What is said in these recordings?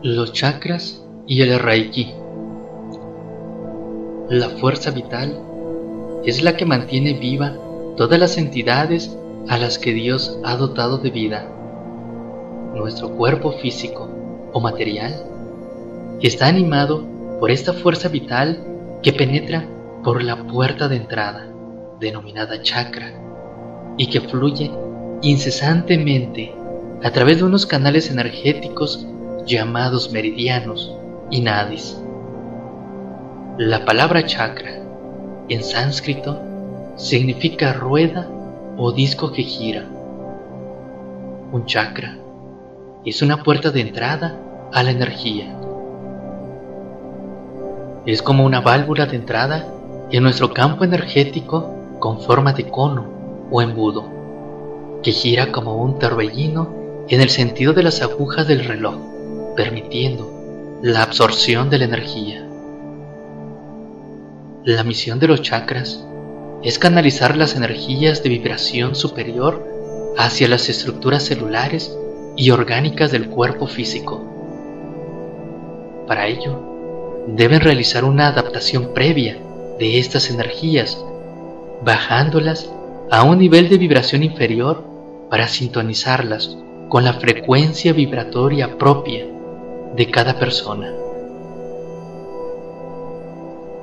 Los chakras y el Reiki. La fuerza vital es la que mantiene viva todas las entidades a las que Dios ha dotado de vida. Nuestro cuerpo físico o material está animado por esta fuerza vital que penetra por la puerta de entrada, denominada chakra, y que fluye incesantemente a través de unos canales energéticos llamados meridianos y nadis. La palabra chakra en sánscrito significa rueda o disco que gira. Un chakra es una puerta de entrada a la energía. Es como una válvula de entrada en nuestro campo energético con forma de cono o embudo, que gira como un torbellino en el sentido de las agujas del reloj permitiendo la absorción de la energía. La misión de los chakras es canalizar las energías de vibración superior hacia las estructuras celulares y orgánicas del cuerpo físico. Para ello, deben realizar una adaptación previa de estas energías, bajándolas a un nivel de vibración inferior para sintonizarlas con la frecuencia vibratoria propia de cada persona.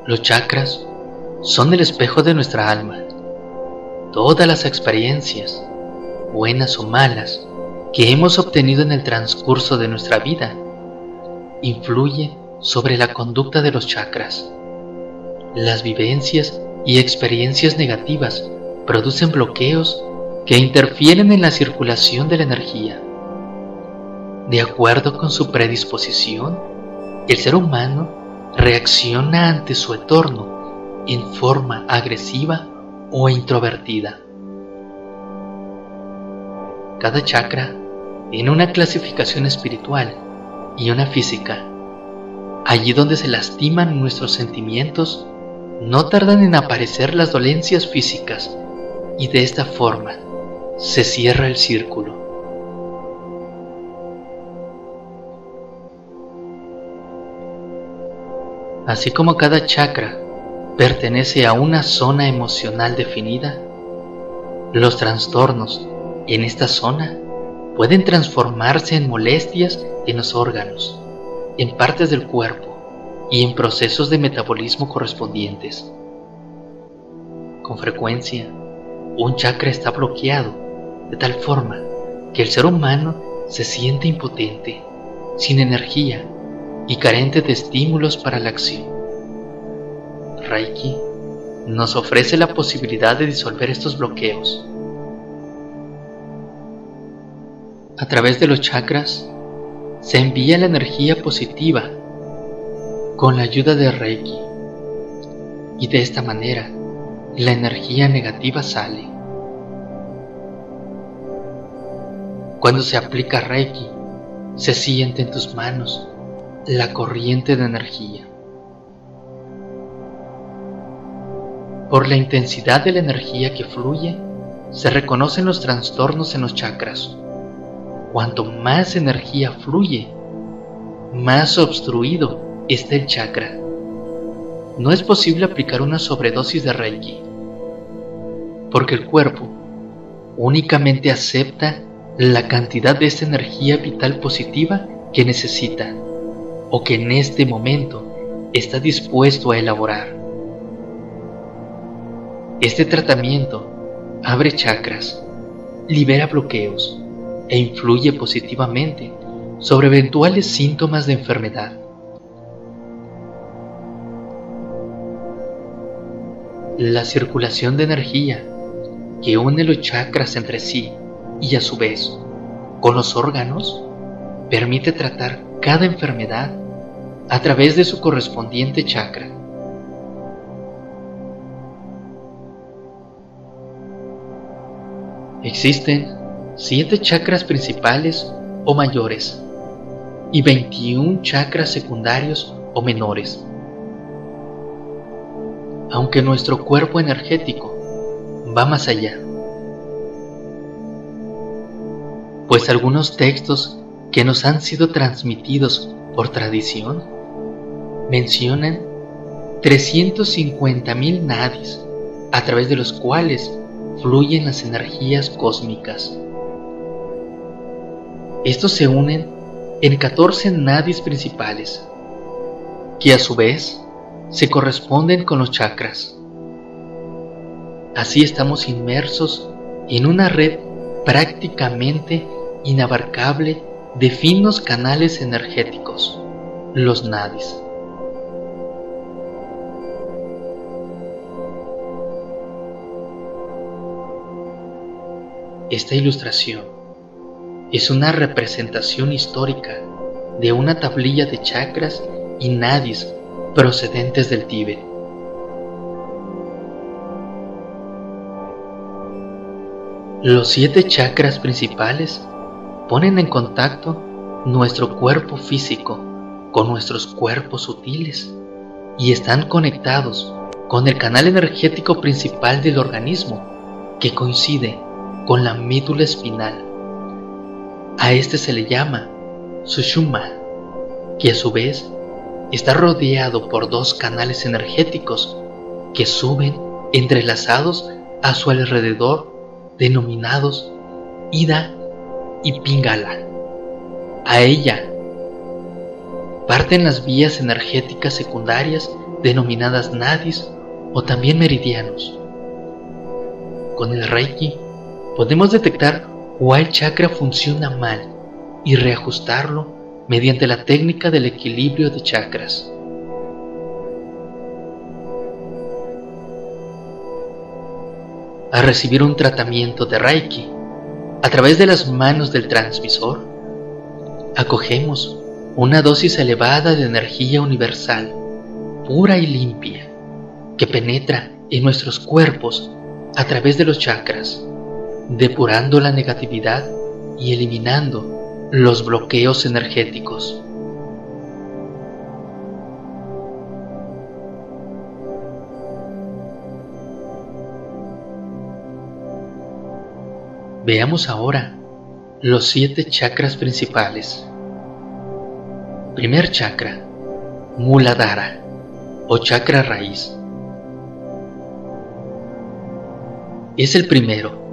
Los chakras son el espejo de nuestra alma. Todas las experiencias, buenas o malas, que hemos obtenido en el transcurso de nuestra vida, influyen sobre la conducta de los chakras. Las vivencias y experiencias negativas producen bloqueos que interfieren en la circulación de la energía. De acuerdo con su predisposición, el ser humano reacciona ante su entorno en forma agresiva o introvertida. Cada chakra tiene una clasificación espiritual y una física. Allí donde se lastiman nuestros sentimientos, no tardan en aparecer las dolencias físicas y de esta forma se cierra el círculo. Así como cada chakra pertenece a una zona emocional definida, los trastornos en esta zona pueden transformarse en molestias en los órganos, en partes del cuerpo y en procesos de metabolismo correspondientes. Con frecuencia, un chakra está bloqueado de tal forma que el ser humano se siente impotente, sin energía y carente de estímulos para la acción. Reiki nos ofrece la posibilidad de disolver estos bloqueos. A través de los chakras se envía la energía positiva con la ayuda de Reiki y de esta manera la energía negativa sale. Cuando se aplica Reiki, se siente en tus manos la corriente de energía. Por la intensidad de la energía que fluye, se reconocen los trastornos en los chakras. Cuanto más energía fluye, más obstruido está el chakra. No es posible aplicar una sobredosis de Reiki, porque el cuerpo únicamente acepta la cantidad de esta energía vital positiva que necesita o que en este momento está dispuesto a elaborar. Este tratamiento abre chakras, libera bloqueos e influye positivamente sobre eventuales síntomas de enfermedad. La circulación de energía que une los chakras entre sí y a su vez con los órganos permite tratar cada enfermedad a través de su correspondiente chakra. Existen siete chakras principales o mayores y 21 chakras secundarios o menores. Aunque nuestro cuerpo energético va más allá, pues algunos textos que nos han sido transmitidos por tradición, mencionan 350.000 nadis a través de los cuales fluyen las energías cósmicas. Estos se unen en 14 nadis principales, que a su vez se corresponden con los chakras. Así estamos inmersos en una red prácticamente inabarcable de finos canales energéticos, los nadis. Esta ilustración es una representación histórica de una tablilla de chakras y nadis procedentes del Tíbet. Los siete chakras principales ponen en contacto nuestro cuerpo físico con nuestros cuerpos sutiles y están conectados con el canal energético principal del organismo que coincide con la médula espinal. A este se le llama Sushumna, que a su vez está rodeado por dos canales energéticos que suben entrelazados a su alrededor denominados Ida y Pingala. A ella parten las vías energéticas secundarias denominadas nadis o también meridianos. Con el Reiki podemos detectar cuál chakra funciona mal y reajustarlo mediante la técnica del equilibrio de chakras. A recibir un tratamiento de Reiki a través de las manos del transmisor, acogemos una dosis elevada de energía universal, pura y limpia, que penetra en nuestros cuerpos a través de los chakras depurando la negatividad y eliminando los bloqueos energéticos. Veamos ahora los siete chakras principales. Primer chakra, Muladhara o chakra raíz. Es el primero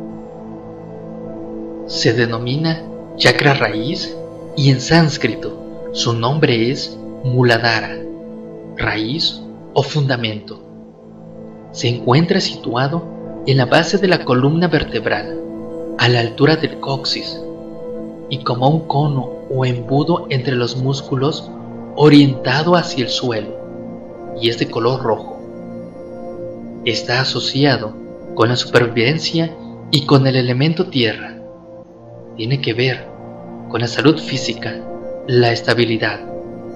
se denomina chakra raíz y en sánscrito su nombre es Muladhara, raíz o fundamento. Se encuentra situado en la base de la columna vertebral, a la altura del coxis, y como un cono o embudo entre los músculos orientado hacia el suelo, y es de color rojo. Está asociado con la supervivencia y con el elemento tierra tiene que ver con la salud física, la estabilidad,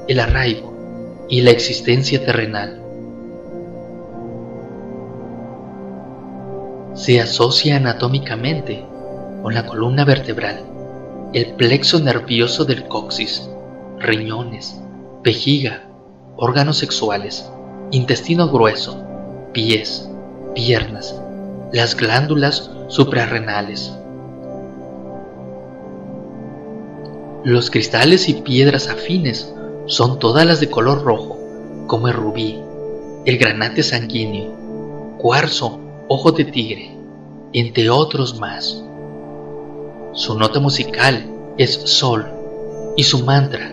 el arraigo y la existencia terrenal. Se asocia anatómicamente con la columna vertebral, el plexo nervioso del coxis, riñones, vejiga, órganos sexuales, intestino grueso, pies, piernas, las glándulas suprarrenales, Los cristales y piedras afines son todas las de color rojo, como el rubí, el granate sanguíneo, cuarzo, ojo de tigre, entre otros más. Su nota musical es Sol y su mantra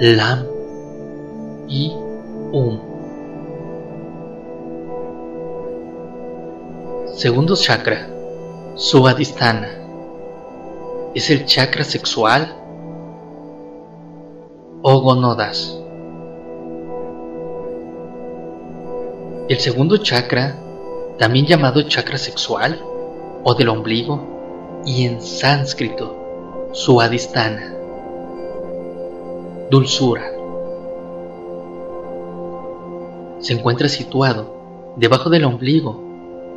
Lam y Um. Segundo chakra, Suadhisthana, es el chakra sexual o gonodas. El segundo chakra, también llamado chakra sexual o del ombligo, y en sánscrito, suadistana, dulzura. Se encuentra situado debajo del ombligo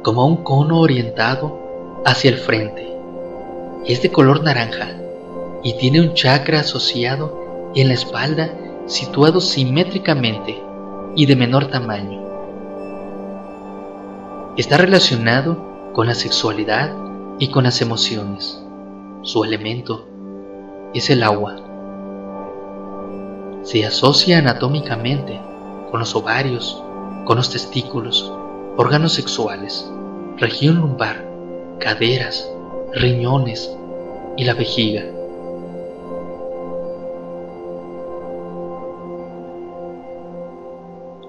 como un cono orientado hacia el frente. Es de color naranja y tiene un chakra asociado en la espalda situado simétricamente y de menor tamaño. Está relacionado con la sexualidad y con las emociones. Su elemento es el agua. se asocia anatómicamente con los ovarios, con los testículos, órganos sexuales, región lumbar, caderas, riñones y la vejiga.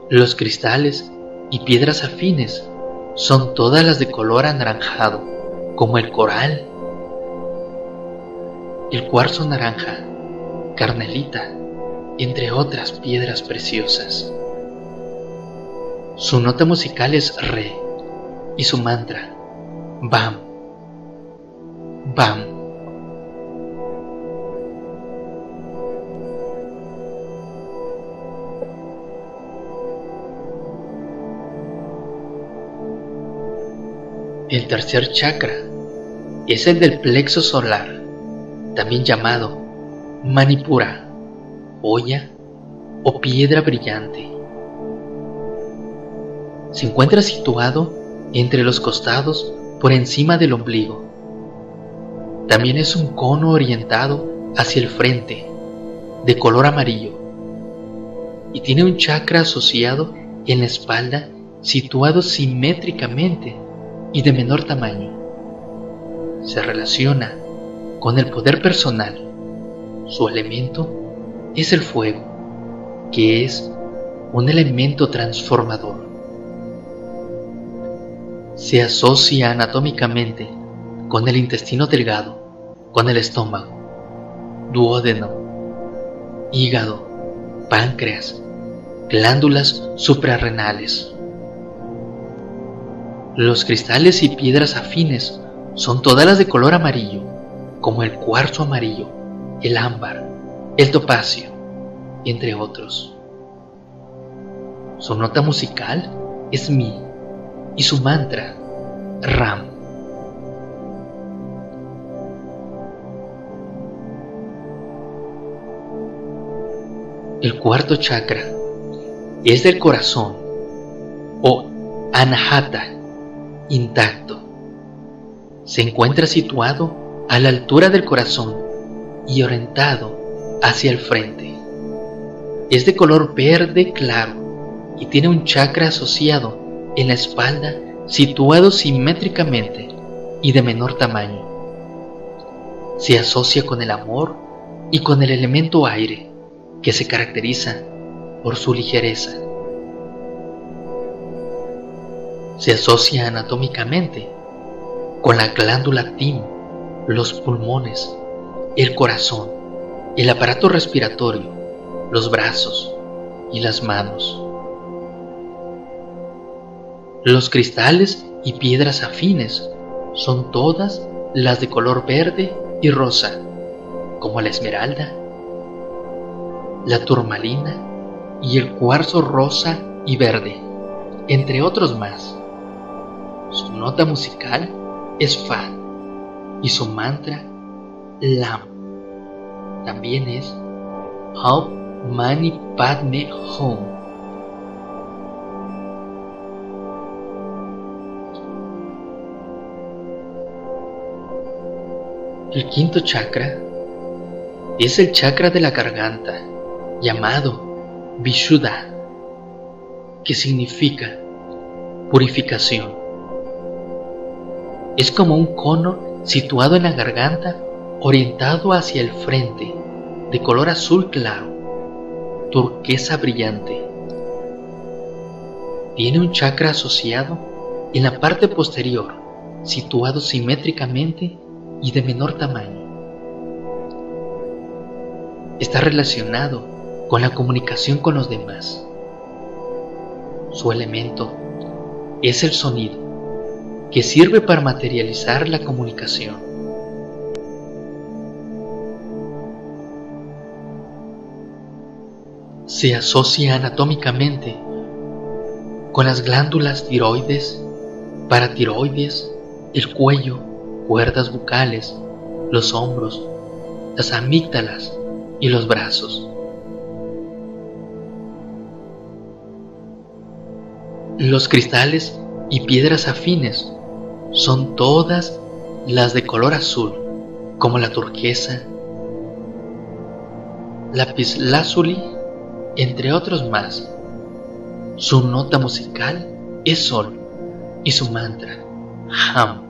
Los cristales y piedras afines son todas las de color anaranjado, como el coral, el cuarzo naranja, carnelita, entre otras piedras preciosas. Su nota musical es re y su mantra, bam, bam. El tercer chakra es el del plexo solar, también llamado Manipura, olla o piedra brillante se encuentra situado entre los costados por encima del ombligo. También es un cono orientado hacia el frente, de color amarillo, y tiene un chakra asociado en la espalda situado simétricamente y de menor tamaño. Se relaciona con el poder personal. Su elemento es el fuego, que es un elemento transformador se asocia anatómicamente con el intestino delgado, con el estómago, duodeno, hígado, páncreas, glándulas suprarrenales. Los cristales y piedras afines son todas las de color amarillo, como el cuarzo amarillo, el ámbar, el topacio, entre otros. Su nota musical es mi y su mantra, Ram. El cuarto chakra es del corazón o Anahata intacto. Se encuentra situado a la altura del corazón y orientado hacia el frente. Es de color verde claro y tiene un chakra asociado en la espalda situado simétricamente y de menor tamaño. Se asocia con el amor y con el elemento aire, que se caracteriza por su ligereza. Se asocia anatómicamente con la glándula timo, los pulmones, el corazón, el aparato respiratorio, los brazos y las manos. Los cristales y piedras afines son todas las de color verde y rosa, como la esmeralda, la turmalina y el cuarzo rosa y verde, entre otros más. Su nota musical es Fa y su mantra Lam. También es Om Mani Padme Hum. El quinto chakra es el chakra de la garganta, llamado Vishuddha, que significa purificación. Es como un cono situado en la garganta, orientado hacia el frente, de color azul claro, turquesa brillante. Tiene un chakra asociado en la parte posterior, situado simétricamente y de menor tamaño. Está relacionado con la comunicación con los demás. Su elemento es el sonido, que sirve para materializar la comunicación. Se asocia anatómicamente con las glándulas tiroides, paratiroides, el cuello, cuerdas bucales, los hombros, las amígdalas y los brazos. Los cristales y piedras afines son todas las de color azul, como la turquesa, lapislázuli entre otros más. Su nota musical es Sol y su mantra, Ham.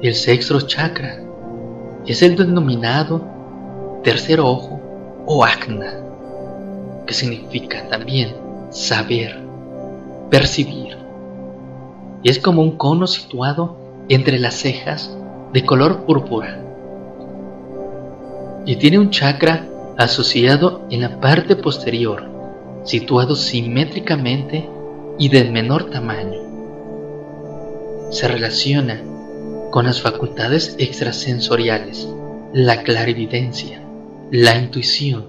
El sexto chakra es el denominado tercer ojo o Agna, que significa también saber, percibir. Y es como un cono situado entre las cejas de color púrpura. Y tiene un chakra asociado en la parte posterior, situado simétricamente y de menor tamaño. Se relaciona con las facultades extrasensoriales, la clarividencia, la intuición,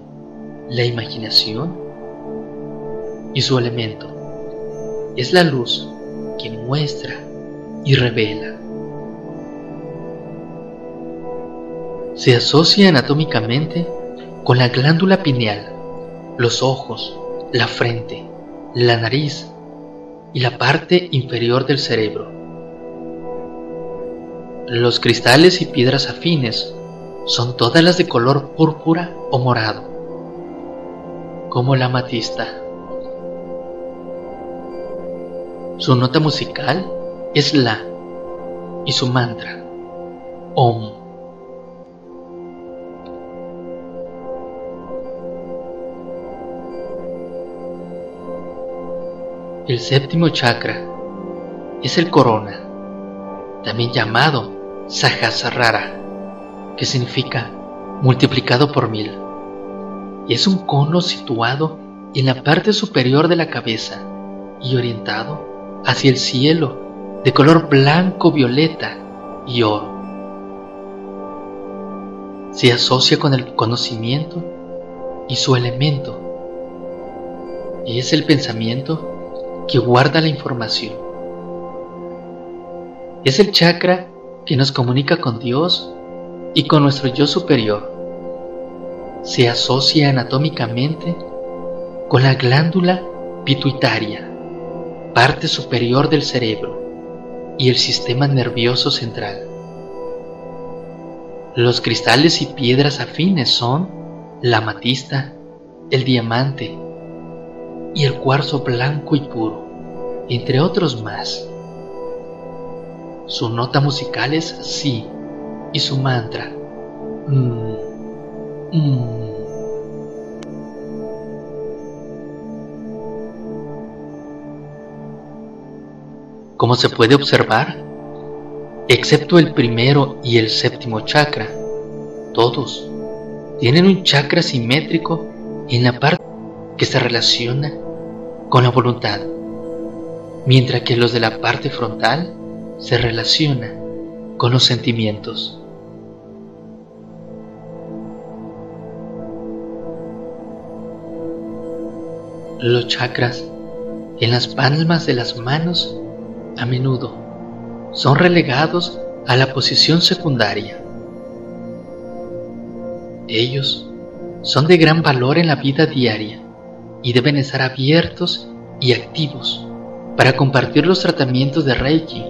la imaginación y su elemento es la luz que muestra y revela. Se asocia anatómicamente con la glándula pineal, los ojos, la frente, la nariz y la parte inferior del cerebro. Los cristales y piedras afines son todas las de color púrpura o morado, como la amatista. Su nota musical es La y su mantra, Om. El séptimo chakra es el corona, también llamado Sahasrara, que significa multiplicado por mil, y es un cono situado en la parte superior de la cabeza y orientado hacia el cielo de color blanco, violeta y oro. Se asocia con el conocimiento y su elemento, y es el pensamiento que guarda la información. Es el chakra que nos comunica con Dios y con nuestro yo superior. Se asocia anatómicamente con la glándula pituitaria, parte superior del cerebro y el sistema nervioso central. Los cristales y piedras afines son la amatista, el diamante y el cuarzo blanco y puro, entre otros más. Su nota musical es Si y su mantra. Mm, mm. Como se puede observar, excepto el primero y el séptimo chakra, todos tienen un chakra simétrico en la parte que se relaciona con la voluntad, mientras que los de la parte frontal se relaciona con los sentimientos. Los chakras en las palmas de las manos a menudo son relegados a la posición secundaria. Ellos son de gran valor en la vida diaria y deben estar abiertos y activos para compartir los tratamientos de Reiki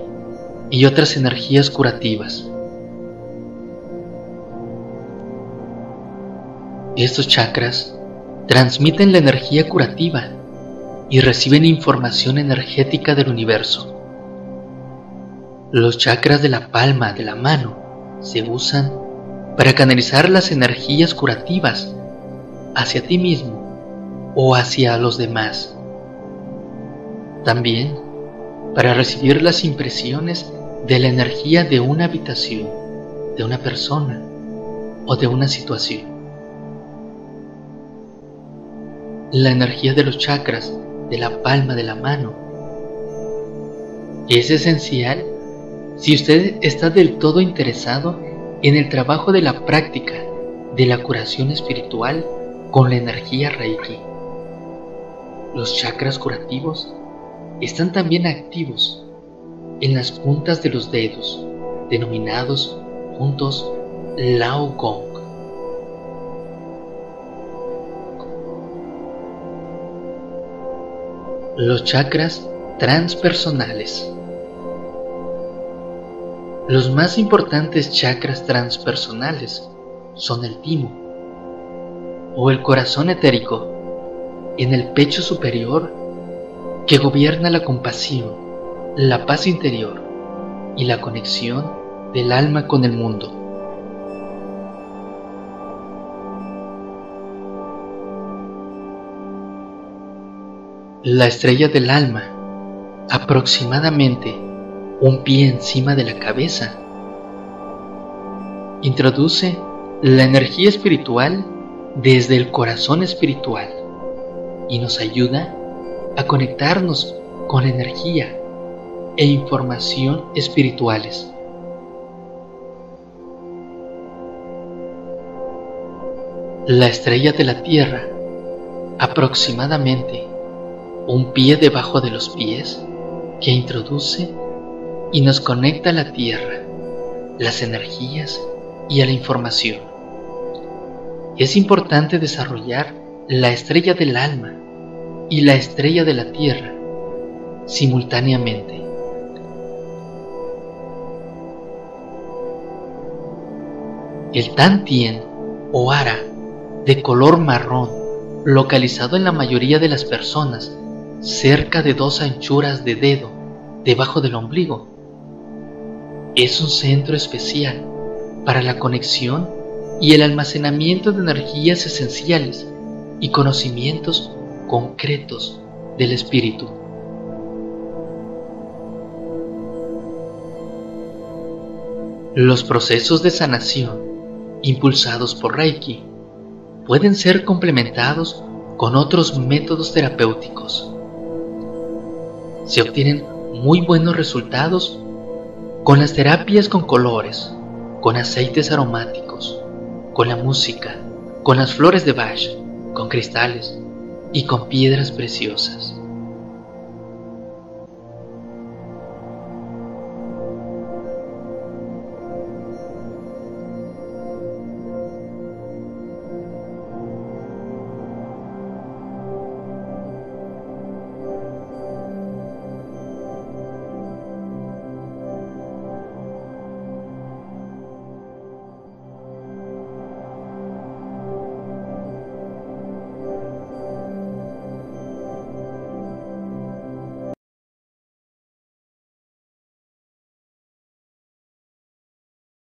y otras energías curativas. Estos chakras transmiten la energía curativa y reciben información energética del universo. Los chakras de la palma de la mano se usan para canalizar las energías curativas hacia ti mismo o hacia los demás. También para recibir las impresiones de la energía de una habitación, de una persona o de una situación. La energía de los chakras de la palma de la mano es esencial si usted está del todo interesado en el trabajo de la práctica de la curación espiritual con la energía Reiki. Los chakras curativos están también activos en las puntas de los dedos, denominados juntos Lao Gong. Los chakras transpersonales. Los más importantes chakras transpersonales son el timo o el corazón etérico en el pecho superior que gobierna la compasión, la paz interior y la conexión del alma con el mundo. La estrella del alma, aproximadamente un pie encima de la cabeza, introduce la energía espiritual desde el corazón espiritual y nos ayuda a conectarnos con energía e información espirituales. La estrella de la Tierra, aproximadamente un pie debajo de los pies, que introduce y nos conecta a la Tierra, las energías y a la información. Es importante desarrollar la estrella del alma y la estrella de la Tierra simultáneamente. El Tantien o Ara de color marrón, localizado en la mayoría de las personas cerca de dos anchuras de dedo debajo del ombligo, es un centro especial para la conexión y el almacenamiento de energías esenciales y conocimientos concretos del espíritu. Los procesos de sanación impulsados por Reiki pueden ser complementados con otros métodos terapéuticos. Se obtienen muy buenos resultados con las terapias con colores, con aceites aromáticos, con la música, con las flores de Bach, con cristales y con piedras preciosas.